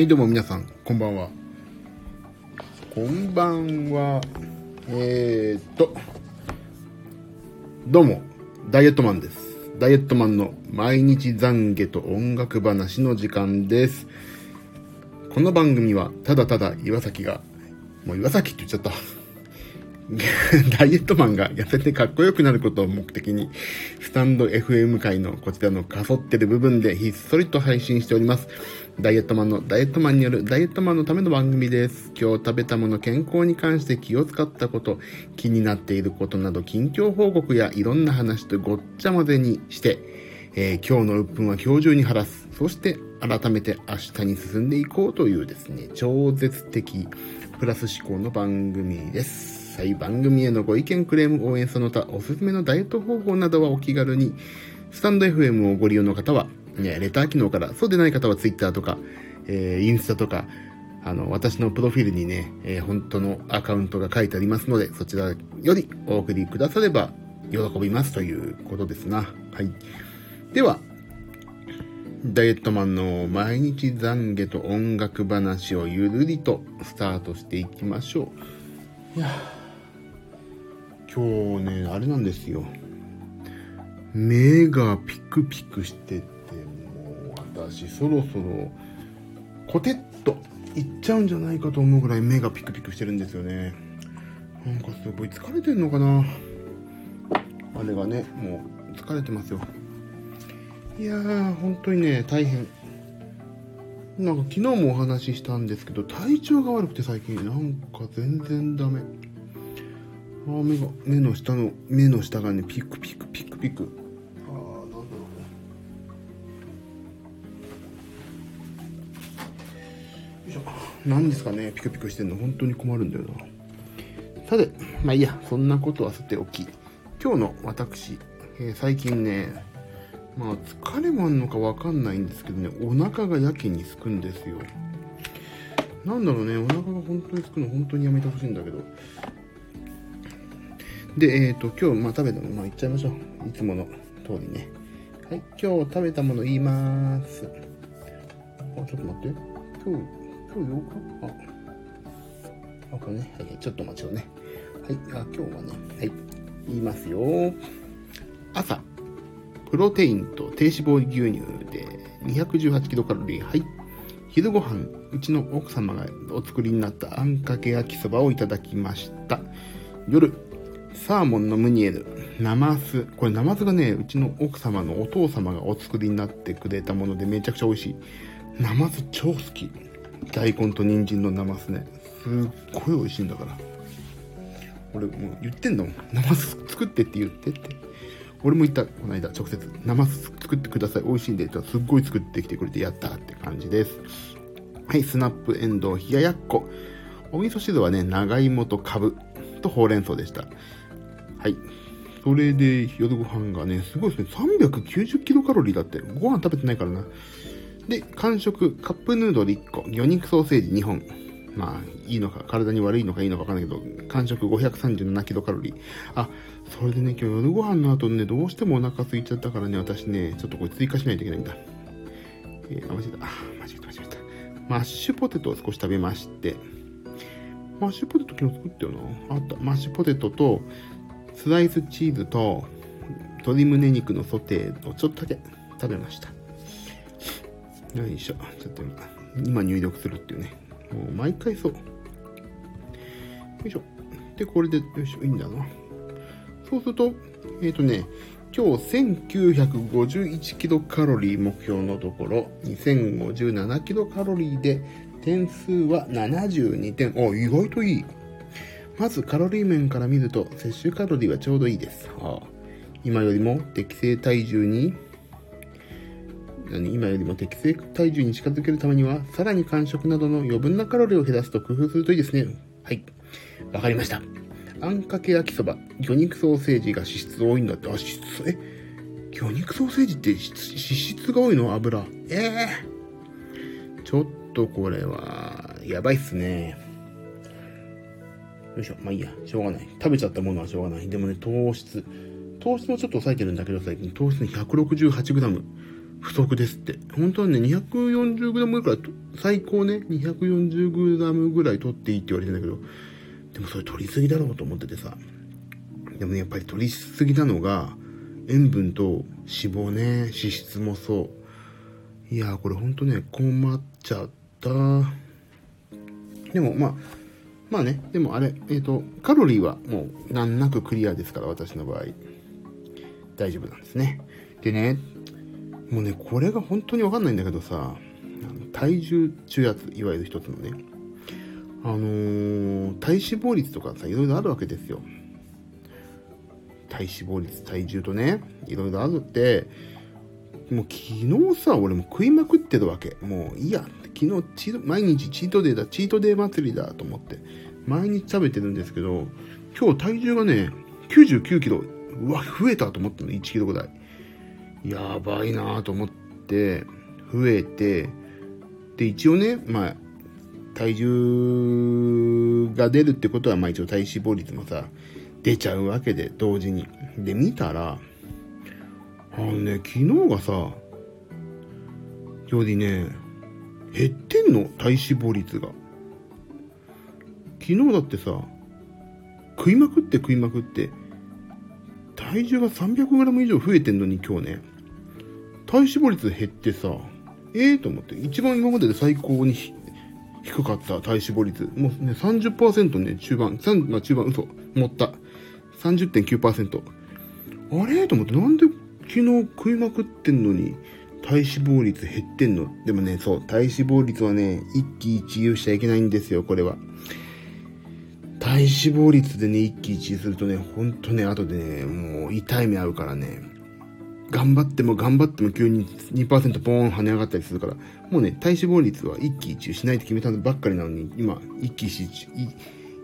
はい、どうも皆さん、こんばんは。こんばんは。えーっと、どうも、ダイエットマンです。ダイエットマンの毎日懺悔と音楽話の時間です。この番組は、ただただ岩崎が、もう岩崎って言っちゃった。ダイエットマンが痩せてかっこよくなることを目的に、スタンド FM 界のこちらのかそってる部分でひっそりと配信しております。ダイエットマンのダイエットマンによるダイエットマンのための番組です。今日食べたもの、健康に関して気を使ったこと、気になっていることなど、近況報告やいろんな話とごっちゃ混ぜにして、えー今日の鬱憤は今日中に晴らす。そして、改めて明日に進んでいこうというですね、超絶的プラス思考の番組です。はい、番組へのご意見、クレーム、応援その他、おすすめのダイエット方法などはお気軽に、スタンド FM をご利用の方は、ね、レター機能から、そうでない方は Twitter とか、えーインスタとか、あの、私のプロフィールにね、えー本当のアカウントが書いてありますので、そちらよりお送りくだされば喜びますということですな。はい。では、ダイエットマンの毎日懺悔と音楽話をゆるりとスタートしていきましょう。今日ね、あれなんですよ。目がピクピクしてて、もう私そろそろコテッといっちゃうんじゃないかと思うぐらい目がピクピクしてるんですよね。なんかすごい疲れてんのかなあれがね、もう疲れてますよ。いやー、本当にね、大変。なんか昨日もお話ししたんですけど、体調が悪くて最近、なんか全然ダメ。あ目が、目の下の、目の下がね、ピクピクピクピク。あー、なんだろうね。よいしょ。何ですかね、ピクピクしてんの。本当に困るんだよな。さて、まあいいや、そんなことはさておき。今日の私、えー最近ね、まあ疲れもあんのかわかんないんですけどね、お腹がやけにすくんですよ。なんだろうね、お腹が本当にすくの本当にやめてほしいんだけど。で、えっ、と、今日、まあ食べたもの、まあ言っちゃいましょう。いつもの通りね。はい、今日食べたもの言います。あ、ちょっと待って。今日、今日8日あ、あ、これね。はい、ちょっと待ちをね。はい、あ、今日はね、はい、言いますよ。朝、プロテインと低脂肪牛乳で218キロカロリー。はい。昼ご飯、うちの奥様がお作りになったあんかけ焼きそばをいただきました。夜、サーモンのムニエル、ナマス。これナマスがね、うちの奥様のお父様がお作りになってくれたものでめちゃくちゃ美味しい。ナマス超好き。大根と人参のナマスね。すっごい美味しいんだから。俺もう言ってんだもん。ナマス作ってって言ってって。俺も言った、この間、直接。ナマス作ってください。美味しいんで。すっごい作ってきてくれてやったって感じです。はい、スナップエンドウ冷ややっこ。お味噌汁はね、長芋とカブとほうれん草でした。はい。それで夜ご飯がね、すごいですね。390キロカロリーだって。ご飯食べてないからな。で、間食、カップヌードル1個、魚肉ソーセージ2本。まあ、いいのか、体に悪いのかいいのかわかんないけど、間食537キロカロリー。あ、それでね、今日夜ご飯の後ね、どうしてもお腹空いちゃったからね、私ね、ちょっとこれ追加しないといけないんだ。えー、あ、間違えた。あ、間違えた、間違えた。マッシュポテトを少し食べまして、マッシュポテト昨日作ったよな。あった。マッシュポテトと、スライスチーズと、鶏胸肉のソテーをちょっとだけ食べました。よいしょ。ちょっと今、入力するっていうね。もう毎回そう。よいしょ。で、これで、よいしょ、いいんだな。そうすると、えっ、とね、今日1951キロカロリー目標のところ、2057キロカロリーで、点数は72点。お、意外といい。まずカロリー面から見ると、摂取カロリーはちょうどいいです。はあ、今よりも適正体重に、何？今よりも適正体重に近づけるためには、さらに間食などの余分なカロリーを減らすと工夫するといいですね。はい。わかりました。あんかけ焼きそば、魚肉ソーセージが脂質多いんだって。あ、脂質、え？魚肉ソーセージって脂質が多いの？油。ええちょっとこれは、やばいっすね。よいしょ。まあいいや。しょうがない。食べちゃったものはしょうがない。でもね、糖質。糖質もちょっと抑えてるんだけど、最近糖質ね 168g。不足ですって。本当はね、240g ぐらい、最高ね、240g ぐらい取っていいって言われてんだけど、でもそれ取りすぎだろうと思っててさ。でもね、やっぱり取りすぎなのが、塩分と脂肪ね、脂質もそう。いやー、これほんとね、困っちゃった。でも、まあ、まあね、でもあれ、えっ、ー、と、カロリーはもう難なくクリアですから、私の場合。大丈夫なんですね。でね、もうね、これが本当にわかんないんだけどさ、体重中圧、いわゆる一つのね、あのー、体脂肪率とかさ、いろいろあるわけですよ。体脂肪率、体重とね、いろいろあるって、もう昨日さ、俺も食いまくってるわけ。もういいや。昨日チ毎日チートデーだ、チートデー祭りだと思って、毎日食べてるんですけど、今日体重がね、99キロ。うわ、増えたと思ったの、1キロぐらい。やばいなと思って、増えて、で、一応ね、まあ、体重が出るってことは、まあ一応体脂肪率もさ、出ちゃうわけで、同時に。で、見たら、あのね、昨日がさ、よりね、減ってんの？体脂肪率が。昨日だってさ、食いまくって食いまくって、体重が 300g 以上増えてんのに今日ね、体脂肪率減ってさ、ええー、と思って、一番今までで最高に低かった体脂肪率、もうね、30%ね、中盤、3、まあ中盤、嘘、持った。30.9%。あれ？と思って、なんで昨日食いまくってんのに、体脂肪率減ってんの？でもね、そう、体脂肪率はね、一喜一憂しちゃいけないんですよ、これは。体脂肪率でね、一喜一憂するとね、ほんとね、後でね、もう痛い目合うからね、頑張っても頑張っても急に2%ポーン跳ね上がったりするから、もうね、体脂肪率は一喜一憂しないと決めたばっかりなのに、今、一喜一憂、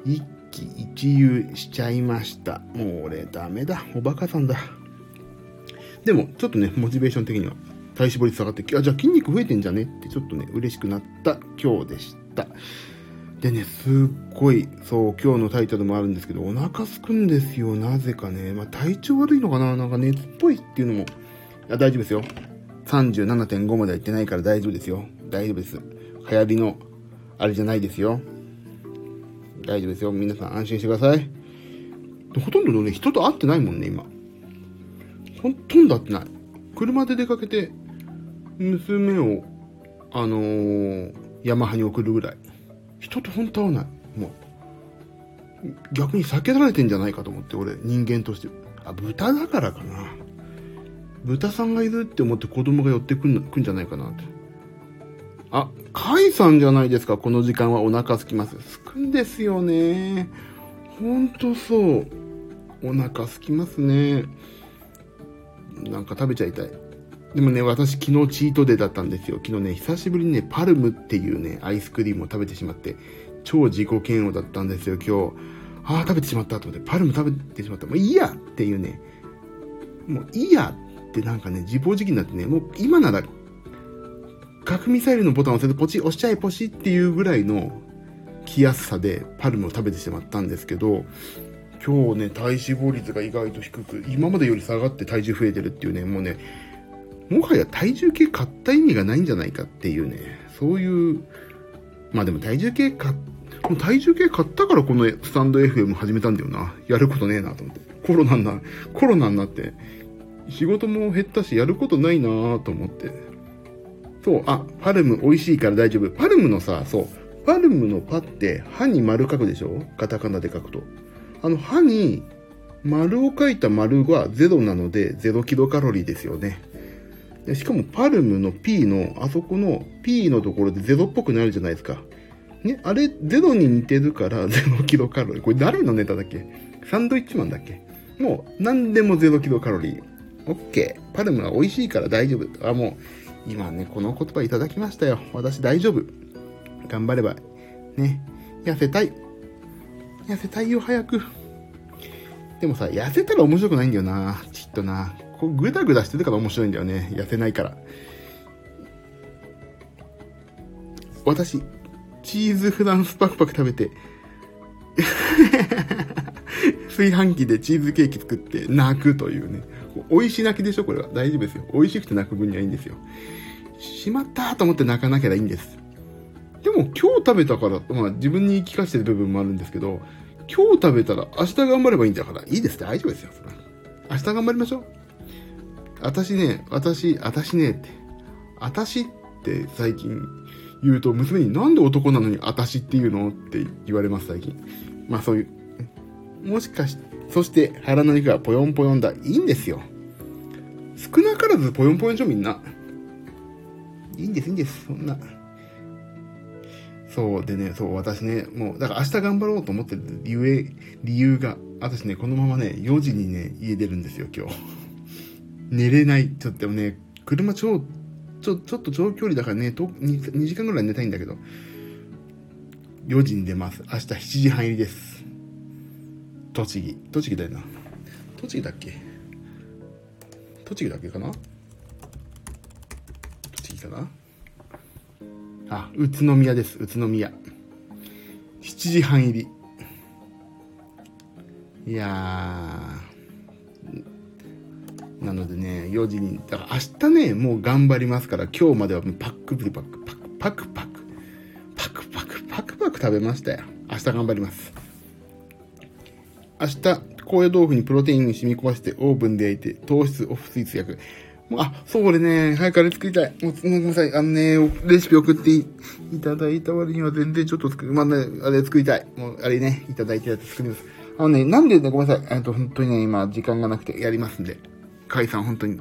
一喜一憂しちゃいました。もう俺ダメだ。おバカさんだ。でも、ちょっとね、モチベーション的には体脂肪率下がって、あ、じゃあ筋肉増えてんじゃね？ってちょっとね、嬉しくなった今日でした。でね、すっごい、そう、今日のタイトルもあるんですけど、お腹すくんですよ、なぜかね。まあ、体調悪いのかな？なんか熱っぽいっていうのも、いや、大丈夫ですよ。37.5までは行ってないから大丈夫ですよ。大丈夫です。流行りの、あれじゃないですよ。大丈夫ですよ。皆さん安心してください。ほとんどのね、人と会ってないもんね、今。ほとんど会ってない。車で出かけて、娘を、あのー、ヤマハに送るぐらい。人と本当会わない。もう、逆に避けられてんじゃないかと思って、俺、人間として。あ、豚だからかな。豚さんがいるって思って子供が寄ってくんくんじゃないかなって。あ、カイさんじゃないですか、この時間はお腹すきます。すくんですよね。ほんとそう。お腹すきますね。なんか食べちゃいたい。でもね、私昨日チートデーだったんですよ。昨日ね、久しぶりにね、パルムっていうね、アイスクリームを食べてしまって、超自己嫌悪だったんですよ、今日。ああ、食べてしまったと思って、パルム食べてしまった。もういいやっていうね、もういいやってなんかね、自暴自棄になってね、もう今なら、核ミサイルのボタンを押せてポチ、押しちゃえポチっていうぐらいの気安さでパルムを食べてしまったんですけど、今日ね、体脂肪率が意外と低く、今までより下がって体重増えてるっていうね、もうね、もはや体重計買った意味がないんじゃないかっていうね、そういう、まあでも体重計買っ体重計買ったからこのスタンド FM 始めたんだよな。やることねえなと思って。コロナな、コロナになって、仕事も減ったし、やることないなと思って。そう、あ、パルム美味しいから大丈夫。パルムのさ、そう、パルムのパって歯に丸書くでしょ？カタカナで書くと。あの歯に丸を書いた丸は0なので0キロカロリーですよね。でしかもパルムの P の、あそこの P のところで0っぽくなるじゃないですか。ね、あれ0に似てるから 0キロカロリー。これ誰のネタだっけ？サンドイッチマンだっけ？もう何でも0キロカロリー。オッケー。パルムは美味しいから大丈夫。あ、もう、今ね、この言葉いただきましたよ。私大丈夫。頑張れば、ね、痩せたい。痩せたいよ、早く。でもさ、痩せたら面白くないんだよな。きっとな。こうグダグダしてるから面白いんだよね。痩せないから。私、チーズフランスパクパク食べて、炊飯器でチーズケーキ作って泣くというね。美味し泣きでしょ？これは。大丈夫ですよ。美味しくて泣く分にはいいんですよ。しまったと思って泣かなきゃいいんです。でも今日食べたから、まあ自分に言い聞かせてる部分もあるんですけど、今日食べたら明日頑張ればいいんだから、いいです大丈夫ですよ。明日頑張りましょう。私ね、私、私ねって、私って最近言うと娘になんで男なのに私って言うのって言われます最近。まあそういう。もしかし、そして腹の肉がぽよんぽよんだ。いいんですよ。少なからずぽよんぽよんでしょみんな。いいんです、いいんです。そんな。そうでね、そう、私ね、もう、だから明日頑張ろうと思ってる理由、理由が、私ね、このままね、4時にね、家出るんですよ、今日。寝れない。ちょっとね、車超、ちょ、ちょっと長距離だからね、と 2, 2時間ぐらい寝たいんだけど、4時に出ます。明日7時半入りです。栃木。栃木だよな。栃木だっけ？栃木だっけかな？栃木かな？あ、宇都宮です。宇都宮。7時半入り。いやー。なのでね、4時に、だから明日ね、もう頑張りますから、今日まではパックパック、パック、パックパック、パックパック、パックパック食べましたよ。明日頑張ります。明日、高野豆腐にプロテインに染み込ませてオーブンで焼いて糖質オフスイーツ焼く。もう、あ、そう、俺ね、早くあれ作りたい。ごめんなさい。あのね、レシピ送っていただいた割には全然ちょっと作る。まあね、あれ作りたい。もう、あれね、いただいてやつ作ります。あのね、なんでね、ごめんなさい。えっと、本当にね、今、時間がなくてやりますんで。カイさん、本当に。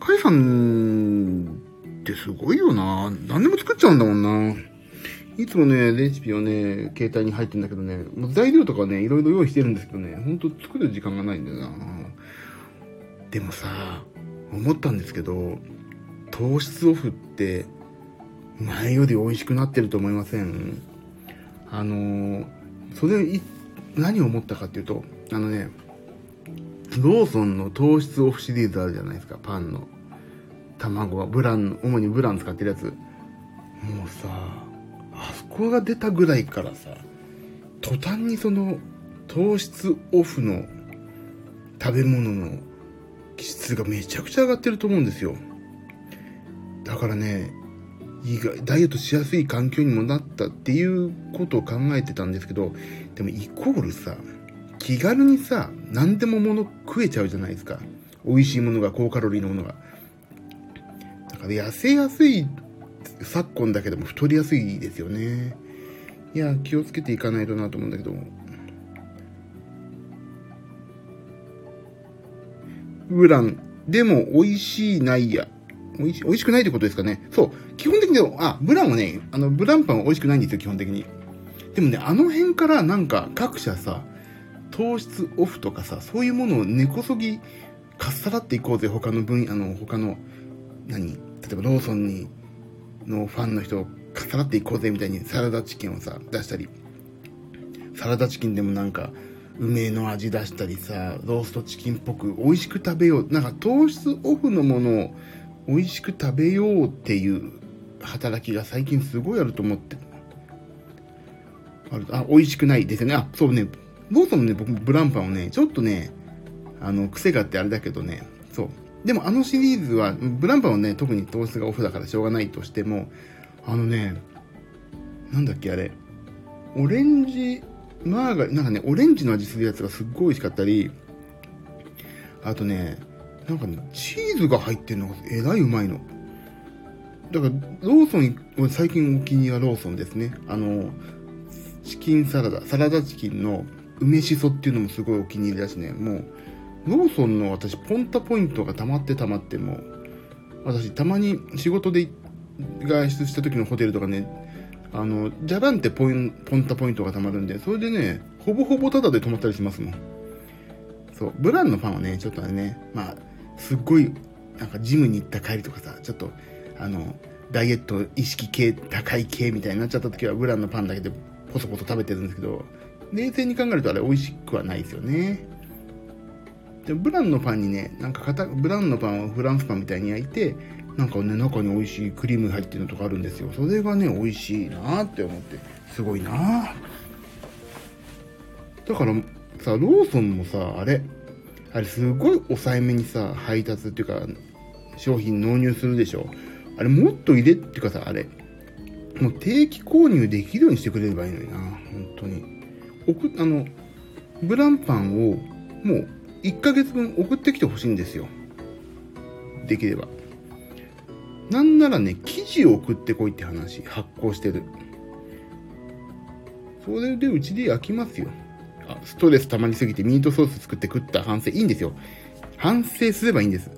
カイさんってすごいよな。何でも作っちゃうんだもんな。いつもね、レシピをね、携帯に入ってんだけどね、もう材料とかね、いろいろ用意してるんですけどね、ほんと作る時間がないんだよな。でもさ、思ったんですけど、糖質オフって前より美味しくなってると思いません？あの、それ、何を思ったかっていうと、あのね、ローソンの糖質オフシリーズあるじゃないですか、パンの。卵はブラン、主にブラン使ってるやつ。もうさ、あそこが出たぐらいからさ、途端にその糖質オフの食べ物の質がめちゃくちゃ上がってると思うんですよ。だからね、意外、ダイエットしやすい環境にもなったっていうことを考えてたんですけど、でもイコールさ、気軽にさ、何でも物食えちゃうじゃないですか。美味しいものが、高カロリーのものが。だから痩せやすい昨今だけでも太りやすいですよね。いや、気をつけていかないとなと思うんだけど。ブラン。でも、美味しいないや。美味し美味しくないってことですかね。そう。基本的に、あ、ブランはね、あの、ブランパンは美味しくないんですよ、基本的に。でもね、あの辺からなんか各社さ、糖質オフとかさ、そういうものを根こそぎかっさらっていこうぜ、他の分、あの、他の、何例えばローソンに、のファンの人をかっさらっていこうぜ、みたいにサラダチキンをさ、出したり。サラダチキンでもなんか、梅の味出したりさ、ローストチキンっぽく美味しく食べよう。なんか糖質オフのものを美味しく食べようっていう働きが最近すごいあると思って。あるあ、美味しくないですよね。あ、そうね。ローソンのね、僕もブランパンをね、ちょっとね、あの、癖があってあれだけどね、そう。でもあのシリーズは、ブランパンはね、特に糖質がオフだからしょうがないとしても、あのね、なんだっけあれ、オレンジマーガ、なんかね、オレンジの味するやつがすっごい美味しかったり、あとね、なんかね、チーズが入ってるのがえらいうまいの。だから、ローソン、最近お気に入りはローソンですね。あの、チキンサラダ、サラダチキンの梅しそっていうのもすごいお気に入りだしね、もう、ローソンの私、ポンタポイントが溜まって溜まっても、私、たまに仕事で外出した時のホテルとかね、あの、じゃらんってポイン、ポンタポイントが貯まるんで、それでね、ほぼほぼタダで泊まったりしますもん。そう、ブランのファンはね、ちょっとね、まあ、すっごい、なんかジムに行った帰りとかさ、ちょっと、あの、ダイエット意識系、高い系みたいになっちゃった時は、ブランのパンだけでポソポソ食べてるんですけど、冷静に考えるとあれ美味しくはないですよね。でブランのパンにね、なんかブランのパンをフランスパンみたいに焼いて、なんかね、中に美味しいクリーム入ってるのとかあるんですよ。それがね、美味しいなって思って、すごいなだからさ、ローソンもさ、あれ、あれすごい抑えめにさ、配達っていうか、商品納入するでしょ。あれもっと入れっていうかさ、あれ、もう定期購入できるようにしてくれればいいのにな、本当に。送あの、ブランパンをもう1ヶ月分送ってきてほしいんですよ。できれば。なんならね、生地を送ってこいって話、発行してる。それでうちで焼きますよ。あ、ストレス溜まりすぎてミートソース作って食った反省いいんですよ。反省すればいいんです。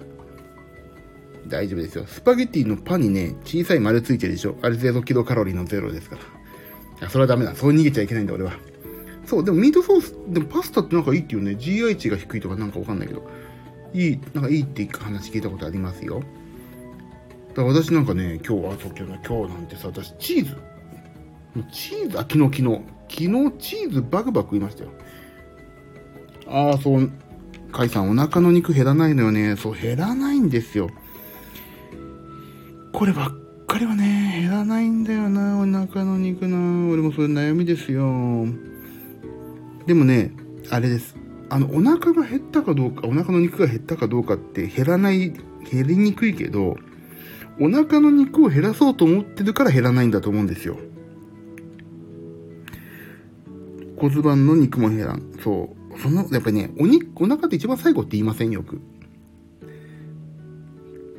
大丈夫ですよ。スパゲティのパンにね、小さい丸ついてるでしょ。あれ0キロカロリーのゼロですから。あ、それはダメだ。そう逃げちゃいけないんだ、俺は。そう、でもミートソース、でもパスタってなんかいいっていうね。GI 値が低いとかなんかわかんないけど。いい、なんかいいって話聞いたことありますよ。だから私なんかね、今日は、今日の今日なんてさ、私チーズ。チーズ、あ、昨日昨日。昨日チーズバクバク食いましたよ。ああ、そう、カイさんお腹の肉減らないのよね。そう、減らないんですよ。こればっかりはね、減らないんだよな、お腹の肉な。俺もそれ悩みですよ。でもね、あれです。あの、お腹が減ったかどうか、お腹の肉が減ったかどうかって減らない、減りにくいけど、お腹の肉を減らそうと思ってるから減らないんだと思うんですよ。骨盤の肉も減らん。そう。その、やっぱりね、お肉、お腹って一番最後って言いませんよく。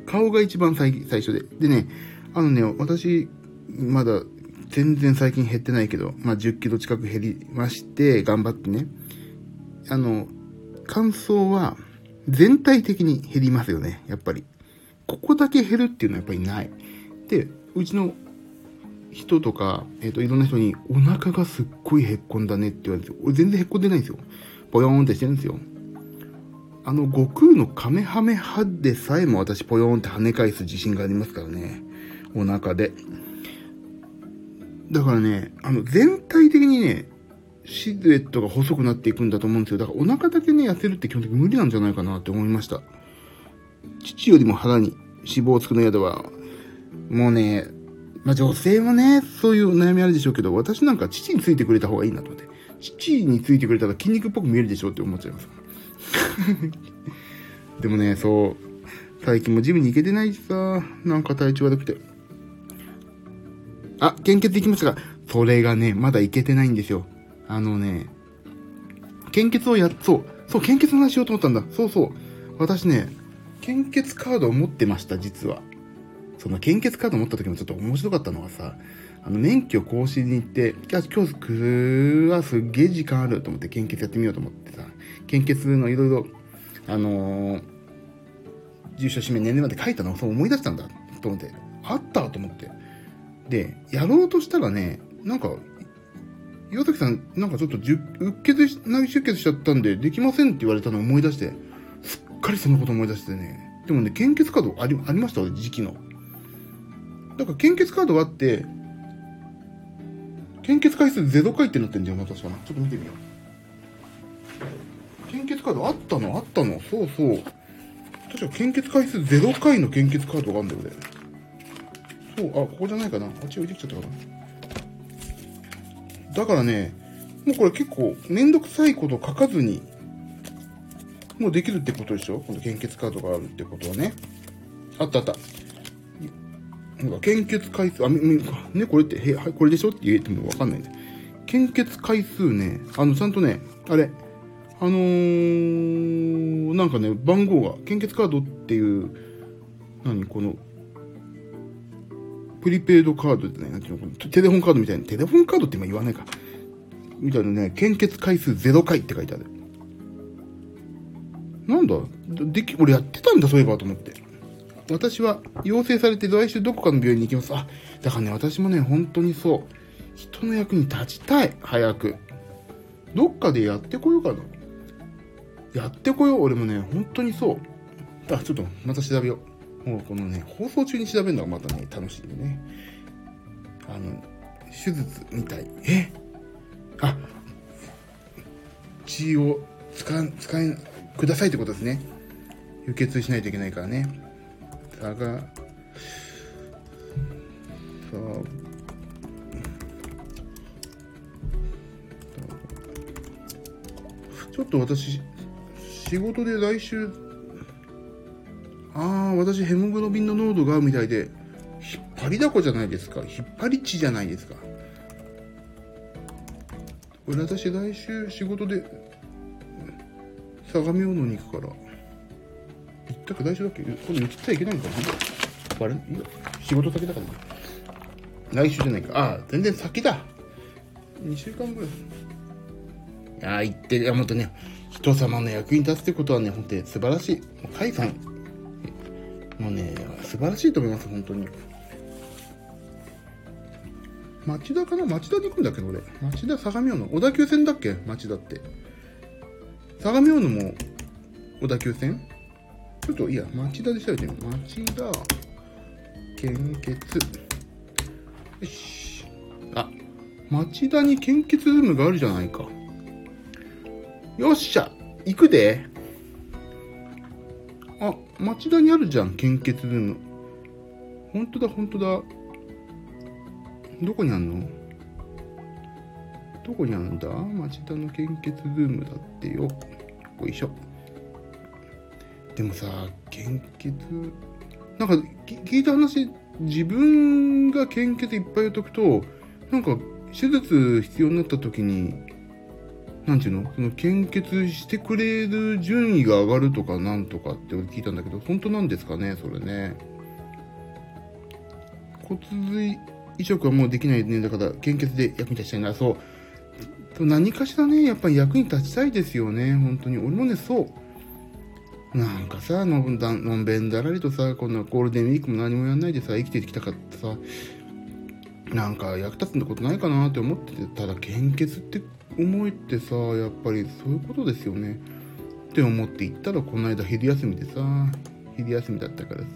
顔が一番最最初で。でね、あのね、私、まだ全然最近減ってないけど、まあ、10キロ近く減りまして、頑張ってね。あの、感想は全体的に減りますよね、やっぱり。ここだけ減るっていうのはやっぱりない。で、うちの人とか、えっ、ー、と、いろんな人に、お腹がすっごいへっこんだねって言われて、俺全然へっこんでないんですよ。ぽよーんってしてるんですよ。あの、悟空のカメハメハでさえも私ポヨーンって跳ね返す自信がありますからね。お腹で。だからね、あの、全体的にね、シルエットが細くなっていくんだと思うんですよ。だからお腹だけね、痩せるって基本的に無理なんじゃないかなって思いました。父よりも腹に脂肪をつくの嫌だわ。もうね、まあ女性もね、そういう悩みあるでしょうけど、私なんか父についてくれた方がいいなと思って。父についてくれたら筋肉っぽく見えるでしょって思っちゃいます。でもね、そう、最近もジムに行けてないしさ、なんか体調悪くて。あ、献血行きましたが、それがね、まだ行けてないんですよ。あのね、献血をやっ、そう、そう、献血の話しようと思ったんだ。そうそう。私ね、献血カードを持ってました、実は。その献血カード持った時もちょっと面白かったのがさ、あの、免許更新に行って、いや、今日はすっげえ時間あると思って献血やってみようと思ってさ、献血のいろいろ、あのー、住所、氏名、年齢まで書いたのをそう思い出したんだと思って、あったと思って。で、やろうとしたらね、なんか、岩崎さん、なんかちょっと、うっ血、内出血しちゃったんで、できませんって言われたのを思い出して、すっかりそのこと思い出してね。でもね、献血カードあり、ありました、時期の。だから献血カードがあって、献血回数0回ってなってんだよな、確かな。ちょっと見てみよう。献血カードあったの？あったのそうそう。確か献血回数0回の献血カードがあるんだよ、俺。そう、あ、ここじゃないかな。あっち置いてきちゃったかな。だからね、もうこれ結構めんどくさいこと書かずに、もうできるってことでしょ？この献血カードがあるってことはね。あったあった。なんか献血回数、あ、ね、これって、へ、はい、これでしょ？って言えてもわかんないんで。献血回数ね、あの、ちゃんとね、あれ、あのー、なんかね、番号が、献血カードっていう、何、この、プリペイドカードってね、なんていうの、テレフォンカードみたいな、テレフォンカードって今言わないか。みたいなね、献血回数0回って書いてある。なんだ？でき、俺やってたんだ、そういえばと思って。私は陽性されて来週どこかの病院に行きます。あ、だからね、私もね、本当にそう。人の役に立ちたい。早く。どっかでやってこようかな。やってこよう、俺もね、本当にそう。あ、ちょっと、また調べよう。もうこのね、放送中に調べるのがまたね、楽しいね。あの、手術みたい。え？あ、血を使、使い、くださいってことですね。輸血しないといけないからね。だが、さあ、ちょっと私、仕事で来週、ああ、私ヘモグロビンの濃度が合うみたいで、引っ張りだこじゃないですか。引っ張り地じゃないですか。俺私来週仕事で、相模大野に行くから。行ったか来週だっけ？今度言っちゃいけないんかな？あれいや仕事先だからね来週じゃないか。ああ、全然先だ。2週間ぐらい。いや言って、いや、もっとね、人様の役に立つってことはね、本当に素晴らしい。もう、甲斐さん、もうね、素晴らしいと思います、本当に。町田かな？町田に行くんだっけど、俺。町田、相模大野。小田急線だっけ？町田って。相模大野も小田急線？ちょっと、いや、町田で調べてみよう。町田、献血。よし。あ、町田に献血ルームがあるじゃないか。よっしゃ行くで、町田にあるじゃん、献血ルーム。ほんとだ、ほんとだ。どこにあんの？どこにあるんだ？町田の献血ルームだってよ。よいしょ。でもさ、献血、なんか聞いた話、自分が献血いっぱいやっとくと、なんか手術必要になった時に、なんていうの？その献血してくれる順位が上がるとかなんとかって聞いたんだけど、本当なんですかね？それね。骨髄移植はもうできないね。だから、献血で役に立ちたいな。そう。何かしらね、やっぱり役に立ちたいですよね。本当に。俺もね、そう。なんかさ、のんだのんべんだらりとさ、こんなゴールデンウィークも何もやんないでさ、生きてきたかってさ、なんか役立つことないかなって思ってて、ただ献血って思いってさやっぱりそういうことですよね。って思って行ったらこの間昼休みでさ昼休みだったからさ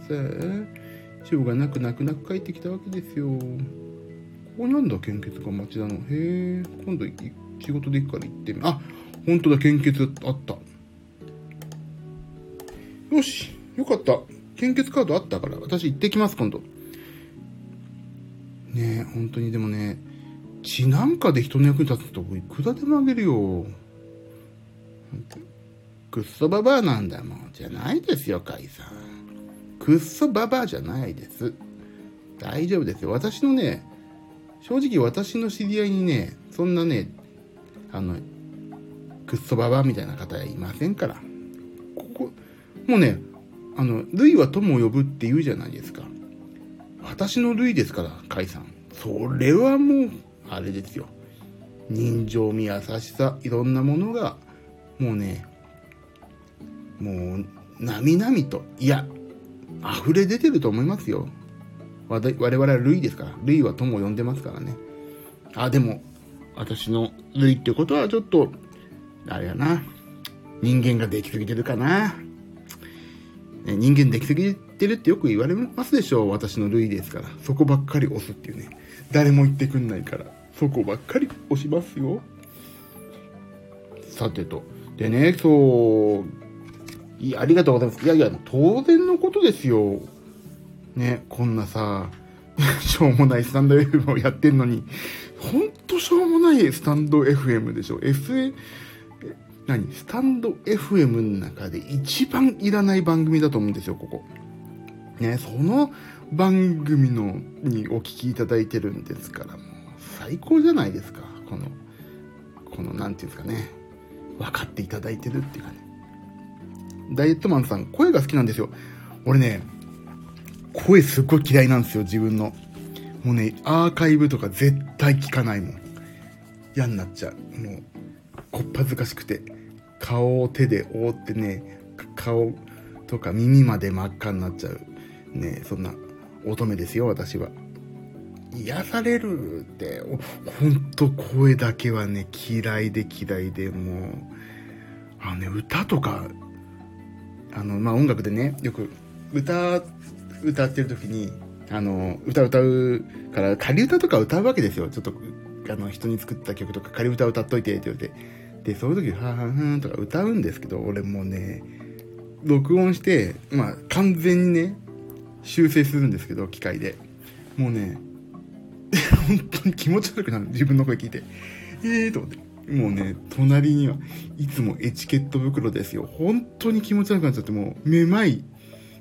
しょうがなく泣く泣く帰ってきたわけですよ。ここなんだ献血が町田の。へえ今度仕事で行くから行ってみあ本当だ献血あった。よしよかった。献血カードあったから私行ってきます今度。ねえ本当にでもね血なんかで人の役に立つといくらでもあげるよ。くっそババアなんだもん。じゃないですよ、カイさん。くっそババアじゃないです。大丈夫ですよ。私のね、正直私の知り合いにね、そんなね、あの、くっそババアみたいな方はいませんから。ここ、もうね、あの、類は友を呼ぶって言うじゃないですか。私の類ですから、カイさん。それはもう、あれですよ。人情味優しさ、いろんなものが、もうね、もう、なみなみと、いや、溢れ出てると思いますよ。我々は類ですから。類は友を呼んでますからね。あ、でも、私の類ってことはちょっと、あれやな。人間ができすぎてるかな。人間できすぎてるってよく言われますでしょう。私の類ですから。そこばっかり押すっていうね。誰も言ってくんないから。そこばっかり押しますよ。さてと。でね、そう、いや、ありがとうございます。いやいや、当然のことですよ。ね、こんなさ、しょうもないスタンド FM をやってんのに、ほんとしょうもないスタンド FM でしょ。FA、何？スタンド FM の中で一番いらない番組だと思うんですよ、ここ。ね、その番組のにお聞きいただいてるんですから、最高じゃないですか。この、この、なんていうんですかね。分かっていただいてるっていうかね。ダイエットマンさん、声が好きなんですよ。俺ね、声すっごい嫌いなんですよ、自分の。もうね、アーカイブとか絶対聞かないもん。嫌になっちゃう。もう、こっぱずかしくて。顔を手で覆ってね、顔とか耳まで真っ赤になっちゃう。ねそんな乙女ですよ、私は。癒されるって、ほんと声だけはね、嫌いで嫌いで、もう、あのね、歌とか、あの、まあ、音楽でね、よく、歌、歌ってる時に、あの、歌歌うから、仮歌とか歌うわけですよ。ちょっと、あの、人に作った曲とか仮歌歌っといてって言われて。で、そういう時、はーはーはーとか歌うんですけど、俺もうね、録音して、まあ、完全にね、修正するんですけど、機械で。もうね、本当に気持ち悪くなる。自分の声聞いて。えーと思って。もうね、隣にはいつもエチケット袋ですよ。本当に気持ち悪くなっちゃって、もう、めまい、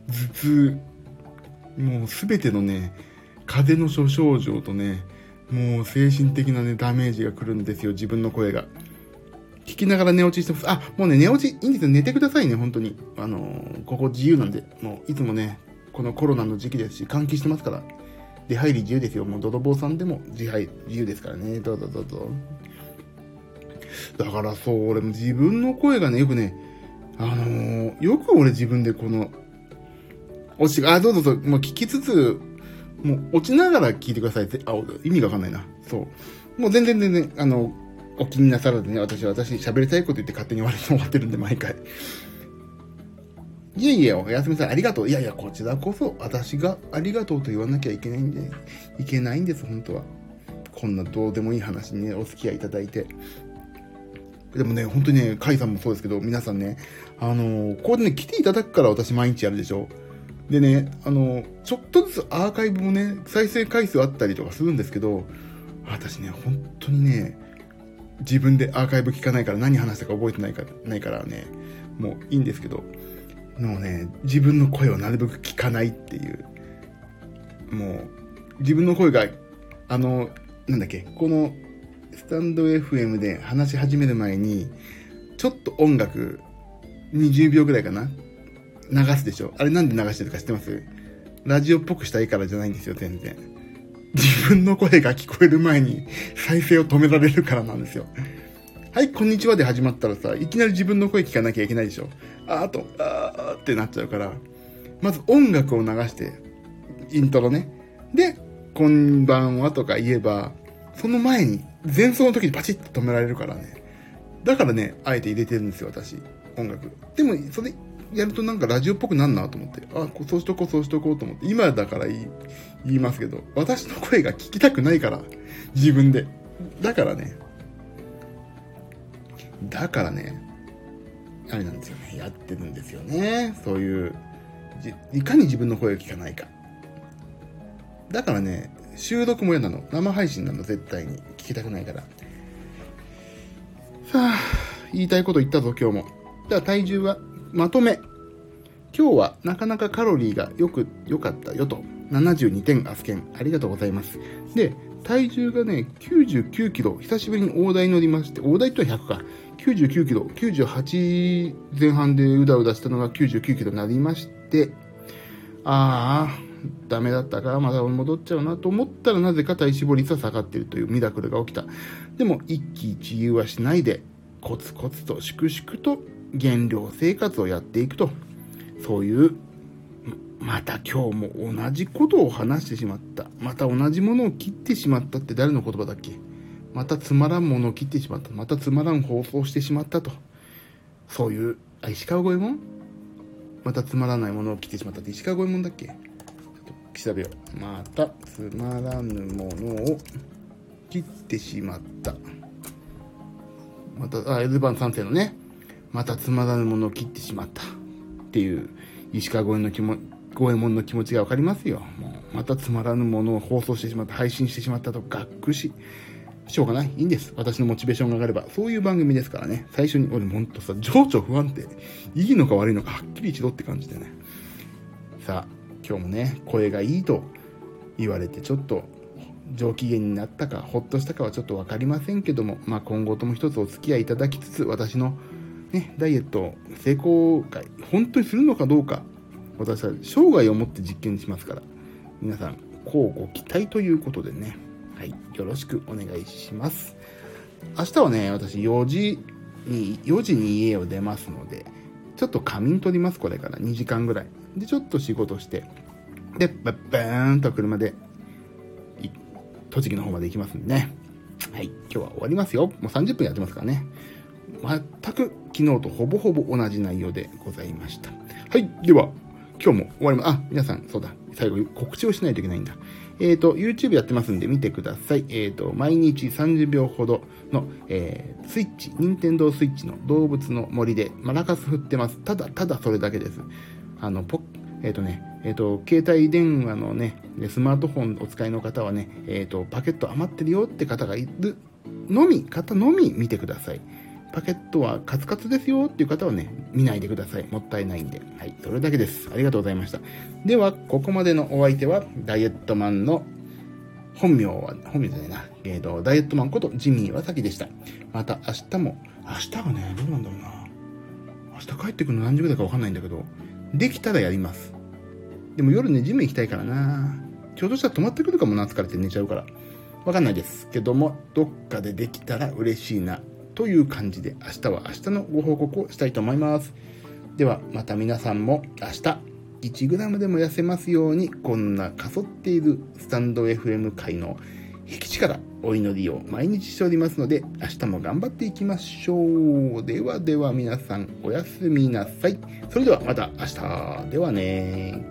頭痛、もうすべてのね、風邪の諸症状とね、もう精神的なね、ダメージが来るんですよ、自分の声が。聞きながら寝落ちしてます。あ、もうね、寝落ちいいんですよ。寝てくださいね、本当に。あのー、ここ自由なんで、もういつもね、このコロナの時期ですし、換気してますから。出入り自由ですよ。もう泥棒さんでも自入自由ですからね。どうぞどうぞ。だからそう、俺も自分の声がね、よくね、あのー、よく俺自分でこの、落ち、あ、どうぞどうぞ、もう聞きつつ、もう落ちながら聞いてくださいって、あ、意味がわかんないな。そう。もう全然全然、あの、お気になさらずね、私は私喋りたいこと言って勝手に終わり 終わってるんで、毎回。いえいえ、おやすみさん、ありがとう。いやいや、こちらこそ、私がありがとうと言わなきゃいけないんで、いけないんです、本当は。こんなどうでもいい話にね、お付き合いいただいて。でもね、本当にね、カイさんもそうですけど、皆さんね、あのー、こうね、来ていただくから私毎日やるでしょ。でね、あのー、ちょっとずつアーカイブもね、再生回数あったりとかするんですけど、私ね、本当にね、自分でアーカイブ聞かないから何話したか覚えてないか、ないからね、もういいんですけど、もうね、自分の声をなるべく聞かないっていう、もう、自分の声が、あの、なんだっけ、この、スタンド FM で話し始める前に、ちょっと音楽、20秒ぐらいかな流すでしょあれなんで流してるか知ってます？ラジオっぽくしたいからじゃないんですよ、全然。自分の声が聞こえる前に再生を止められるからなんですよ。はい、こんにちはで始まったらさ、いきなり自分の声聞かなきゃいけないでしょ。あーと、あーってなっちゃうから、まず音楽を流して、イントロね。で、こんばんはとか言えば、その前に、前奏の時にパチッと止められるからね。だからね、あえて入れてるんですよ、私。音楽。でも、それ、やるとなんかラジオっぽくなんなと思って。あ、そうしとこう、そうしとこうと思って。今だから言い、言いますけど、私の声が聞きたくないから。自分で。だからね。だからね。あれなんですよね。やってるんですよね。そういう、いかに自分の声を聞かないか。だからね、収録も嫌なの。生配信なの、絶対に。聞きたくないから。さあ、言いたいこと言ったぞ、今日も。じゃあ体重は、まとめ。今日はなかなかカロリーがよく、良かったよと。72点アスケン。ありがとうございます。で、体重がね、99キロ。久しぶりに大台乗りまして、大台とは100か。99キロ。98前半でうだうだしたのが99キロになりまして、ああ、ダメだったからまた戻っちゃうなと思ったらなぜか体脂肪率は下がっているというミラクルが起きた。でも一喜一憂はしないでコツコツと粛々と減量生活をやっていくと。そういうまた今日も同じことを話してしまった。また同じものを切ってしまったって誰の言葉だっけ？またつまらんものを切ってしまった。またつまらん放送してしまったと。そういう、あ、石川五右衛門またつまらないものを切ってしまったって石川五右衛門だっけ？ちょっと調べよう。またつまらぬものを切ってしまった。また、あ、エルバン三世のね、またつまらぬものを切ってしまった。っていう、石川五右衛門の気も、五右衛門の気持ちがわかりますよ。もう、またつまらぬものを放送してしまった、配信してしまったと、がっくし。しょうがない。いいんです。私のモチベーションが上がれば。そういう番組ですからね。最初に、俺ほんとさ、情緒不安定。いいのか悪いのかはっきり一度って感じでね。さあ、今日もね、声がいいと言われて、ちょっと上機嫌になったか、ほっとしたかはちょっと分かりませんけども、まあ、今後とも一つお付き合いいただきつつ、私の、ね、ダイエット成功が本当にするのかどうか、私は生涯をもって実験しますから、皆さん、こうご期待ということでね、はい、よろしくお願いします。明日はね、私4時に、4時に家を出ますので、ちょっと仮眠取ります、これから2時間ぐらい。で、ちょっと仕事して、で、バッバーンと車で、栃木の方まで行きますんでね。はい、今日は終わりますよ。もう30分やってますからね。全く昨日とほぼほぼ同じ内容でございました。はい、では、今日も終わります。あ、皆さん、そうだ、最後告知をしないといけないんだ。えっ、ー、と、YouTube やってますんで見てください。えっ、ー、と、毎日30秒ほどの、えー、スイッチ、任天堂スイッチの動物の森でマラカス振ってます。ただ、ただそれだけです。あの、ポえっ、ー、とね、えっ、と、携帯電話のね、スマートフォンお使いの方はね、えっ、と、パケット余ってるよって方がいるのみ、方のみ見てください。パケットはカツカツですよっていう方はね、見ないでください。もったいないんで。はい、それだけです。ありがとうございました。では、ここまでのお相手は、ダイエットマンの本名は、本名じゃないな。えっ、ー、と、ダイエットマンことジミー岩崎でした。また明日も、明日はね、どうなんだろうな。明日帰ってくるの何時ぐらいかわかんないんだけど、できたらやります。でも夜ね、ジム行きたいからな。ちょうどしたら泊まってくるかもな、疲れて寝ちゃうから。わかんないですけども、どっかでできたら嬉しいな、という感じで、明日は明日のご報告をしたいと思います。では、また皆さんも明日、1g でも痩せますように、こんなかそっているスタンド FM 界の引き力、お祈りを毎日しておりますので、明日も頑張っていきましょう。ではでは皆さん、おやすみなさい。それではまた明日。ではね